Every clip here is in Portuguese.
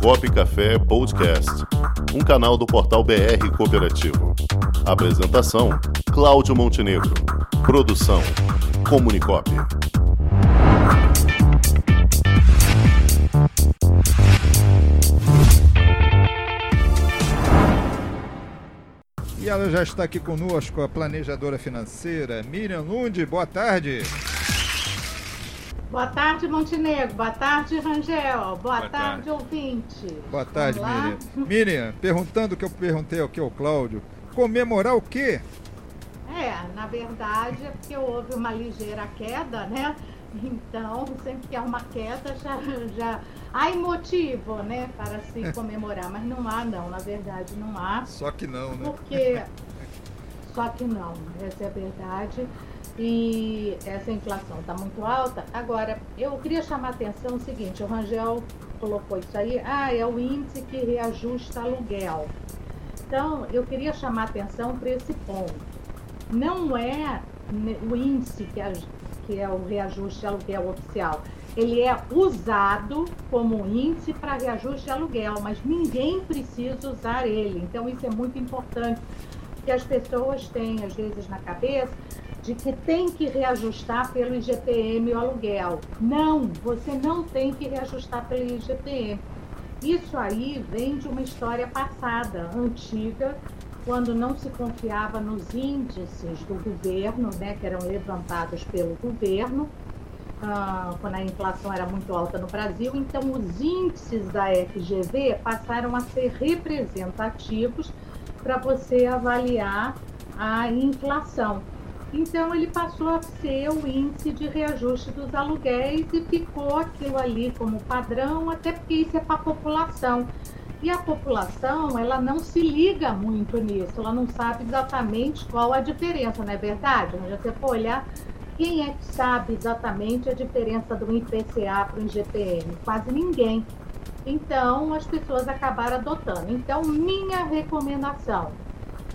Comunicop Café Podcast, um canal do portal BR Cooperativo. Apresentação: Cláudio Montenegro. Produção: Comunicop. E ela já está aqui conosco, a planejadora financeira Miriam Lund. Boa tarde. Boa tarde, Montenegro. Boa tarde, Rangel. Boa, Boa tarde, tarde. ouvinte. Boa tarde? Miriam. Miriam, perguntando o que eu perguntei aqui ao Cláudio. Comemorar o quê? É, na verdade é porque houve uma ligeira queda, né? Então, sempre que há uma queda, já, já há motivo, né, para se comemorar. Mas não há, não. Na verdade, não há. Só que não, né? Porque. Só que não, essa é a verdade. E essa inflação está muito alta. Agora, eu queria chamar a atenção o seguinte: o Rangel colocou isso aí. Ah, é o índice que reajusta aluguel. Então, eu queria chamar a atenção para esse ponto. Não é o índice que é, que é o reajuste aluguel oficial. Ele é usado como índice para reajuste de aluguel, mas ninguém precisa usar ele. Então, isso é muito importante, porque as pessoas têm, às vezes, na cabeça de que tem que reajustar pelo IGPM o aluguel. Não, você não tem que reajustar pelo IGPM. Isso aí vem de uma história passada, antiga, quando não se confiava nos índices do governo, né, que eram levantados pelo governo, ah, quando a inflação era muito alta no Brasil. Então, os índices da FGV passaram a ser representativos para você avaliar a inflação. Então, ele passou a ser o índice de reajuste dos aluguéis e ficou aquilo ali como padrão, até porque isso é para a população. E a população, ela não se liga muito nisso, ela não sabe exatamente qual a diferença, não é verdade? Mas você for olhar, quem é que sabe exatamente a diferença do IPCA para o IGPM? Quase ninguém. Então, as pessoas acabaram adotando. Então, minha recomendação,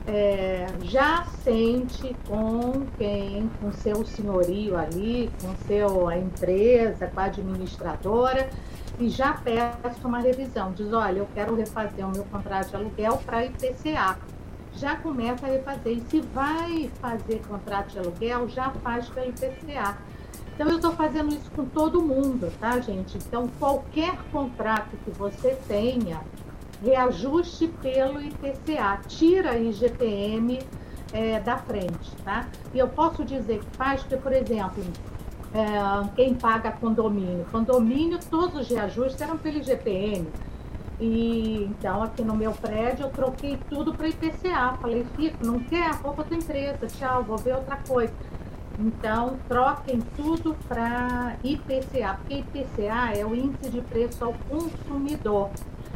é, já sente com quem, com seu senhorio ali, com seu a empresa, com a administradora, e já peça uma revisão. Diz, olha, eu quero refazer o meu contrato de aluguel para IPCA. Já começa a refazer. E se vai fazer contrato de aluguel, já faz pelo IPCA. Então eu estou fazendo isso com todo mundo, tá, gente? Então qualquer contrato que você tenha, reajuste pelo IPCA, tira a IGPM eh, da frente, tá? E eu posso dizer que faz, porque, por exemplo, eh, quem paga condomínio, condomínio, todos os reajustes eram pelo IGPM. E então aqui no meu prédio eu troquei tudo para IPCA. Falei, Fico, não quer? Vou para outra empresa, tchau, vou ver outra coisa. Então, troquem tudo para IPCA, porque IPCA é o índice de preço ao consumidor.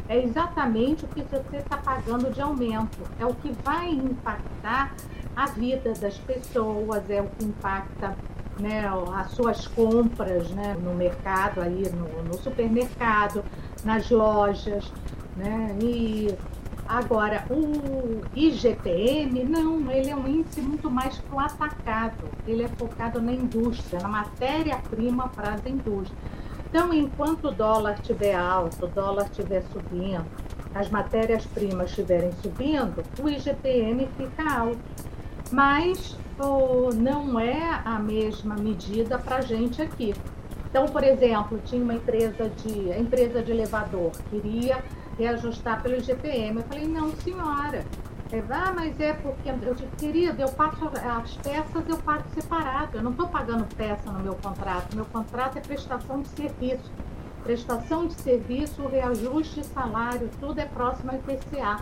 É exatamente o que você está pagando de aumento. É o que vai impactar a vida das pessoas, é o que impacta né, as suas compras né, no mercado, aí no, no supermercado, nas lojas. Né? E Agora, o IGPM, não, ele é um índice muito mais para o atacado. Ele é focado na indústria, na matéria-prima para as indústrias. Então, enquanto o dólar estiver alto, o dólar estiver subindo, as matérias-primas estiverem subindo, o IGPM fica alto. Mas oh, não é a mesma medida para a gente aqui. Então, por exemplo, tinha uma empresa de, empresa de elevador queria reajustar pelo IGPM. Eu falei, não, senhora. É, ah, mas é porque eu disse, querida, eu passo as peças, eu pago separado. Eu não estou pagando peça no meu contrato. Meu contrato é prestação de serviço. Prestação de serviço, reajuste de salário, tudo é próximo ao IPCA.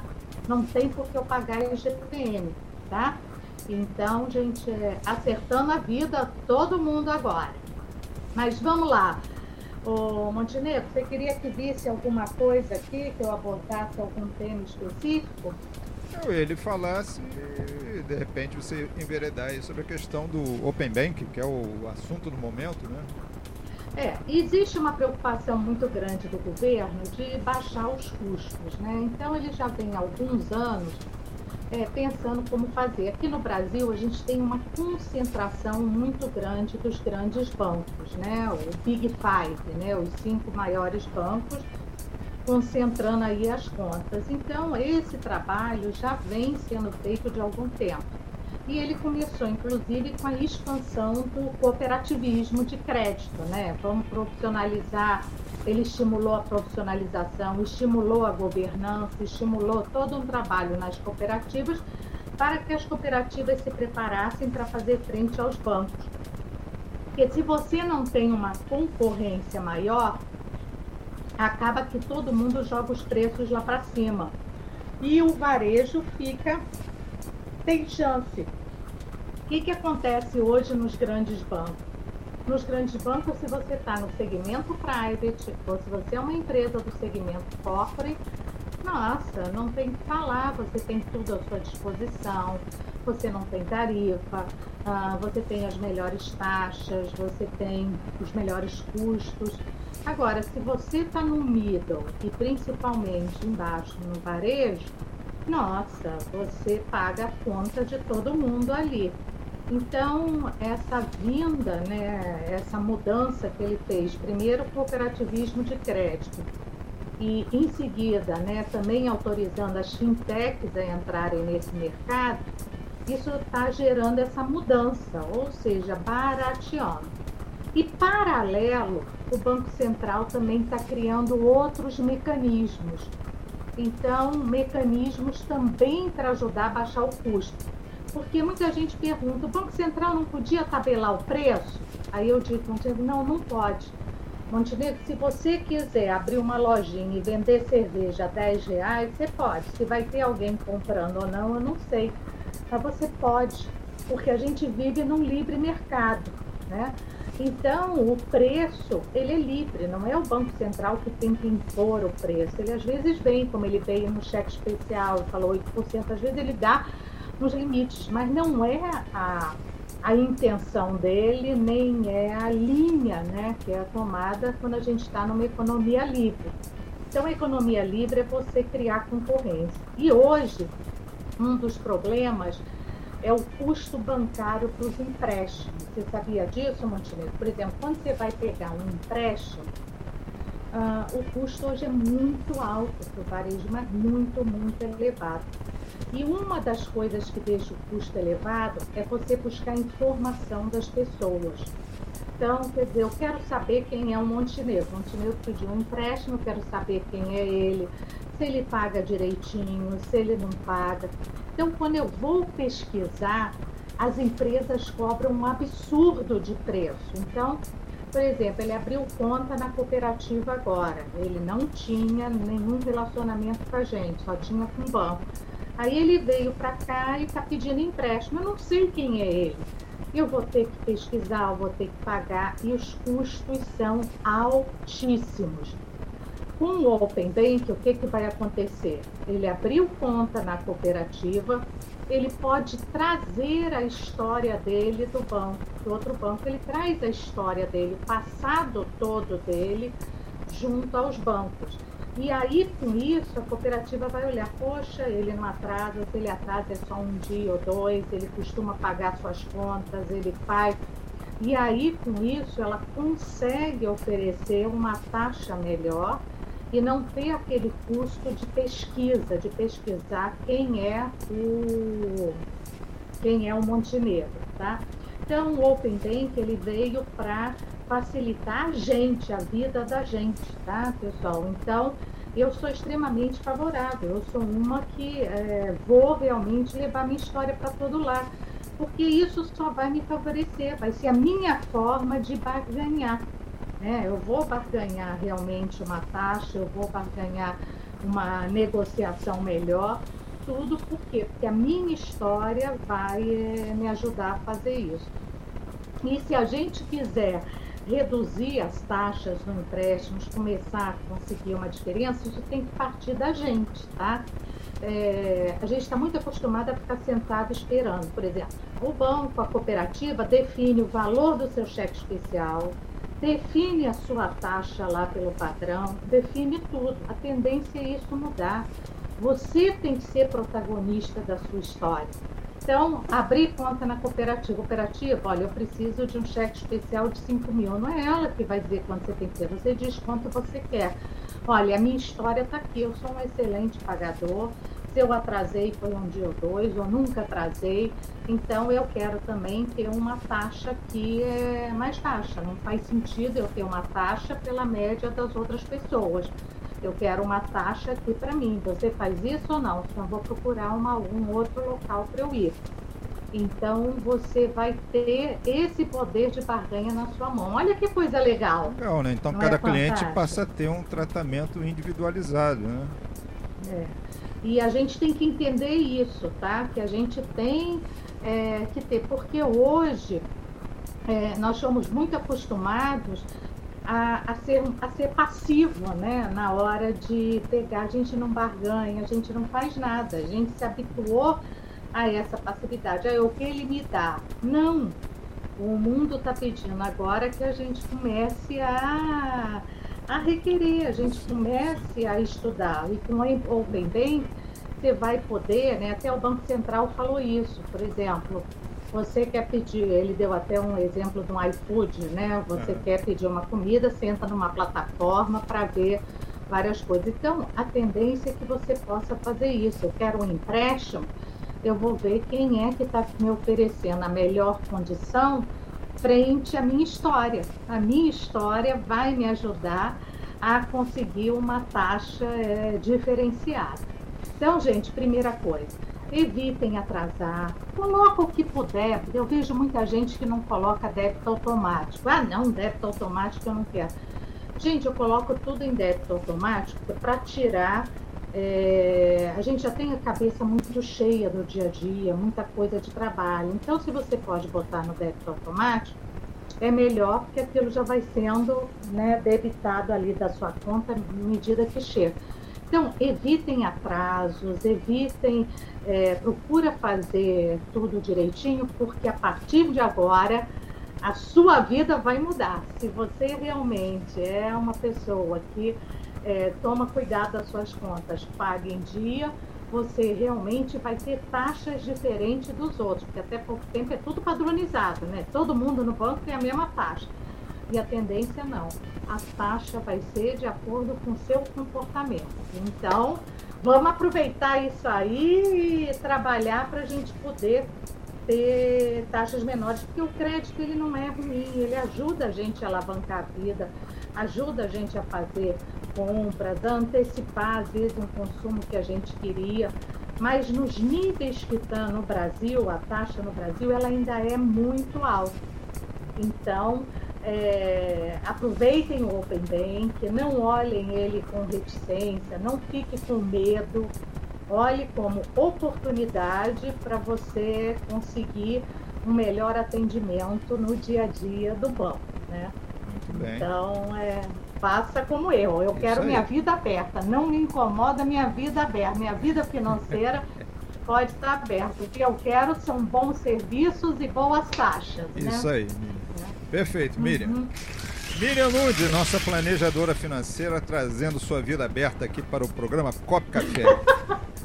Não tem por que eu pagar IGPM, tá? Então, gente, é, acertando a vida, todo mundo agora. Mas vamos lá. Ô, Montenegro, você queria que visse alguma coisa aqui, que eu abordasse algum tema específico? Ou ele falasse, de repente você enveredar aí sobre a questão do Open Bank, que é o assunto do momento, né? É, existe uma preocupação muito grande do governo de baixar os custos, né? Então ele já há alguns anos é, pensando como fazer. Aqui no Brasil a gente tem uma concentração muito grande dos grandes bancos, né? O Big Five, né? Os cinco maiores bancos concentrando aí as contas. Então, esse trabalho já vem sendo feito de algum tempo. E ele começou, inclusive, com a expansão do cooperativismo de crédito, né? Vamos profissionalizar. Ele estimulou a profissionalização, estimulou a governança, estimulou todo um trabalho nas cooperativas para que as cooperativas se preparassem para fazer frente aos bancos. Porque se você não tem uma concorrência maior, acaba que todo mundo joga os preços lá para cima. E o varejo fica tem chance. O que, que acontece hoje nos grandes bancos? Nos grandes bancos, se você está no segmento private, ou se você é uma empresa do segmento corporate, nossa, não tem que falar, você tem tudo à sua disposição, você não tem tarifa, uh, você tem as melhores taxas, você tem os melhores custos. Agora, se você está no middle e principalmente embaixo no varejo, nossa, você paga a conta de todo mundo ali. Então, essa vinda, né, essa mudança que ele fez, primeiro cooperativismo de crédito, e em seguida, né, também autorizando as fintechs a entrarem nesse mercado, isso está gerando essa mudança, ou seja, barateando. E paralelo, o Banco Central também está criando outros mecanismos. Então, mecanismos também para ajudar a baixar o custo. Porque muita gente pergunta, o Banco Central não podia tabelar o preço? Aí eu digo, não, não pode Montenegro, se você quiser abrir uma lojinha e vender cerveja a 10 reais, você pode. Se vai ter alguém comprando ou não, eu não sei. Mas você pode, porque a gente vive num livre mercado, né? Então, o preço, ele é livre, não é o Banco Central que tem que impor o preço. Ele às vezes vem, como ele veio no cheque especial, falou 8%, às vezes ele dá nos limites, mas não é a, a intenção dele, nem é a linha né, que é tomada quando a gente está numa economia livre. Então, a economia livre é você criar concorrência. E hoje, um dos problemas é o custo bancário para os empréstimos. Você sabia disso, Montenegro? Por exemplo, quando você vai pegar um empréstimo, uh, o custo hoje é muito alto para o varejo, mas muito, muito elevado. E uma das coisas que deixa o custo elevado é você buscar informação das pessoas. Então, quer dizer, eu quero saber quem é o Montenegro. O Montenegro pediu um empréstimo, eu quero saber quem é ele, se ele paga direitinho, se ele não paga. Então, quando eu vou pesquisar, as empresas cobram um absurdo de preço. Então, por exemplo, ele abriu conta na cooperativa agora. Ele não tinha nenhum relacionamento com a gente, só tinha com o banco. Aí ele veio para cá e está pedindo empréstimo. Eu não sei quem é ele. Eu vou ter que pesquisar, eu vou ter que pagar e os custos são altíssimos. Com o Open Bank, o que, que vai acontecer? Ele abriu conta na cooperativa, ele pode trazer a história dele do banco, do outro banco, ele traz a história dele, o passado todo dele, junto aos bancos. E aí, com isso, a cooperativa vai olhar, poxa, ele não atrasa, se ele atrasa é só um dia ou dois, ele costuma pagar suas contas, ele faz. E aí, com isso, ela consegue oferecer uma taxa melhor e não ter aquele custo de pesquisa, de pesquisar quem é o quem é o Montenegro, tá? Então, o Open Bank ele veio para facilitar a gente, a vida da gente, tá, pessoal? Então, eu sou extremamente favorável. Eu sou uma que é, vou realmente levar minha história para todo lado, porque isso só vai me favorecer, vai ser a minha forma de barganhar. Né? Eu vou barganhar realmente uma taxa, eu vou barganhar uma negociação melhor, tudo por quê? Porque a minha história vai é, me ajudar a fazer isso. E se a gente quiser reduzir as taxas no empréstimo, começar a conseguir uma diferença, isso tem que partir da gente, tá? É, a gente está muito acostumado a ficar sentado esperando. Por exemplo, o banco, a cooperativa, define o valor do seu cheque especial, define a sua taxa lá pelo padrão, define tudo. A tendência é isso mudar. Você tem que ser protagonista da sua história. Então, abrir conta na cooperativa. Cooperativa, olha, eu preciso de um cheque especial de 5 mil. Não é ela que vai dizer quanto você tem que ter, você diz quanto você quer. Olha, a minha história está aqui, eu sou um excelente pagador. Se eu atrasei foi um dia ou dois, ou nunca atrasei. Então eu quero também ter uma taxa que é mais baixa. Não faz sentido eu ter uma taxa pela média das outras pessoas. Eu quero uma taxa aqui para mim. Você faz isso ou não? Então vou procurar uma, um outro local para eu ir. Então você vai ter esse poder de barganha na sua mão. Olha que coisa legal. Legal, né? Então Não cada é cliente passa a ter um tratamento individualizado, né? É. E a gente tem que entender isso, tá? Que a gente tem é, que ter, porque hoje é, nós somos muito acostumados a, a, ser, a ser passivo, né? Na hora de pegar, a gente não barganha, a gente não faz nada, a gente se habituou a essa passividade. Aí o que ele me dá? Não. O mundo está pedindo agora que a gente comece a, a requerer, a gente comece a estudar. E com o Open Bank, você vai poder, né? Até o Banco Central falou isso, por exemplo. Você quer pedir, ele deu até um exemplo do iFood, né? Você Aham. quer pedir uma comida, senta numa plataforma para ver várias coisas. Então, a tendência é que você possa fazer isso. Eu quero um empréstimo, eu vou ver quem é que está me oferecendo a melhor condição frente à minha história. A minha história vai me ajudar a conseguir uma taxa eh, diferenciada. Então, gente, primeira coisa, evitem atrasar, coloca o que puder. Eu vejo muita gente que não coloca débito automático. Ah, não, débito automático eu não quero. Gente, eu coloco tudo em débito automático para tirar. é, a gente já tem a cabeça muito cheia do dia a dia, muita coisa de trabalho. Então, se você pode botar no débito automático, é melhor porque aquilo já vai sendo né, debitado ali da sua conta à medida que chega. Então, evitem atrasos, evitem, é, procura fazer tudo direitinho, porque a partir de agora a sua vida vai mudar. Se você realmente é uma pessoa que é, toma cuidado das suas contas, paga em dia, você realmente vai ter taxas diferentes dos outros, porque até pouco tempo é tudo padronizado, né? Todo mundo no banco tem a mesma taxa. E a tendência não. A taxa vai ser de acordo com o seu comportamento. Então, vamos aproveitar isso aí e trabalhar para a gente poder ter taxas menores, porque o crédito ele não é ruim, ele ajuda a gente a alavancar a vida, ajuda a gente a fazer compras, a antecipar às vezes um consumo que a gente queria, mas nos níveis que está no Brasil, a taxa no Brasil, ela ainda é muito alta. Então, é, aproveitem o Open Bank, não olhem ele com reticência, não fique com medo, olhe como oportunidade para você conseguir um melhor atendimento no dia a dia do banco, né? Muito bem. Então, é, faça como eu. Eu Isso quero aí. minha vida aberta. Não me incomoda minha vida aberta. Minha vida financeira pode estar aberta. O que eu quero são bons serviços e boas taxas. Isso né? aí. Perfeito, Miriam. Uhum. Miriam Nude, nossa planejadora financeira, trazendo sua vida aberta aqui para o programa Cop Café.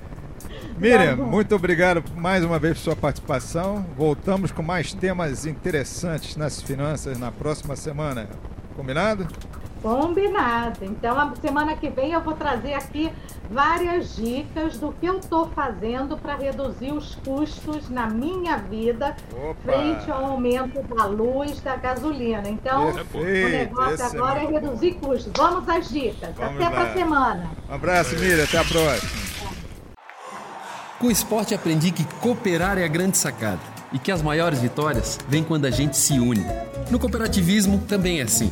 Miriam, bom. muito obrigado mais uma vez por sua participação. Voltamos com mais temas interessantes nas finanças na próxima semana. Combinado? Combinado. Então, a semana que vem eu vou trazer aqui várias dicas do que eu estou fazendo para reduzir os custos na minha vida frente ao aumento da luz, da gasolina. Então, o Perfeito, negócio esse é agora é bom. reduzir custos. Vamos às dicas. Vamos Até para semana. Um abraço, Miriam. Até a próxima. Com o esporte aprendi que cooperar é a grande sacada e que as maiores vitórias vêm quando a gente se une. No cooperativismo também é assim.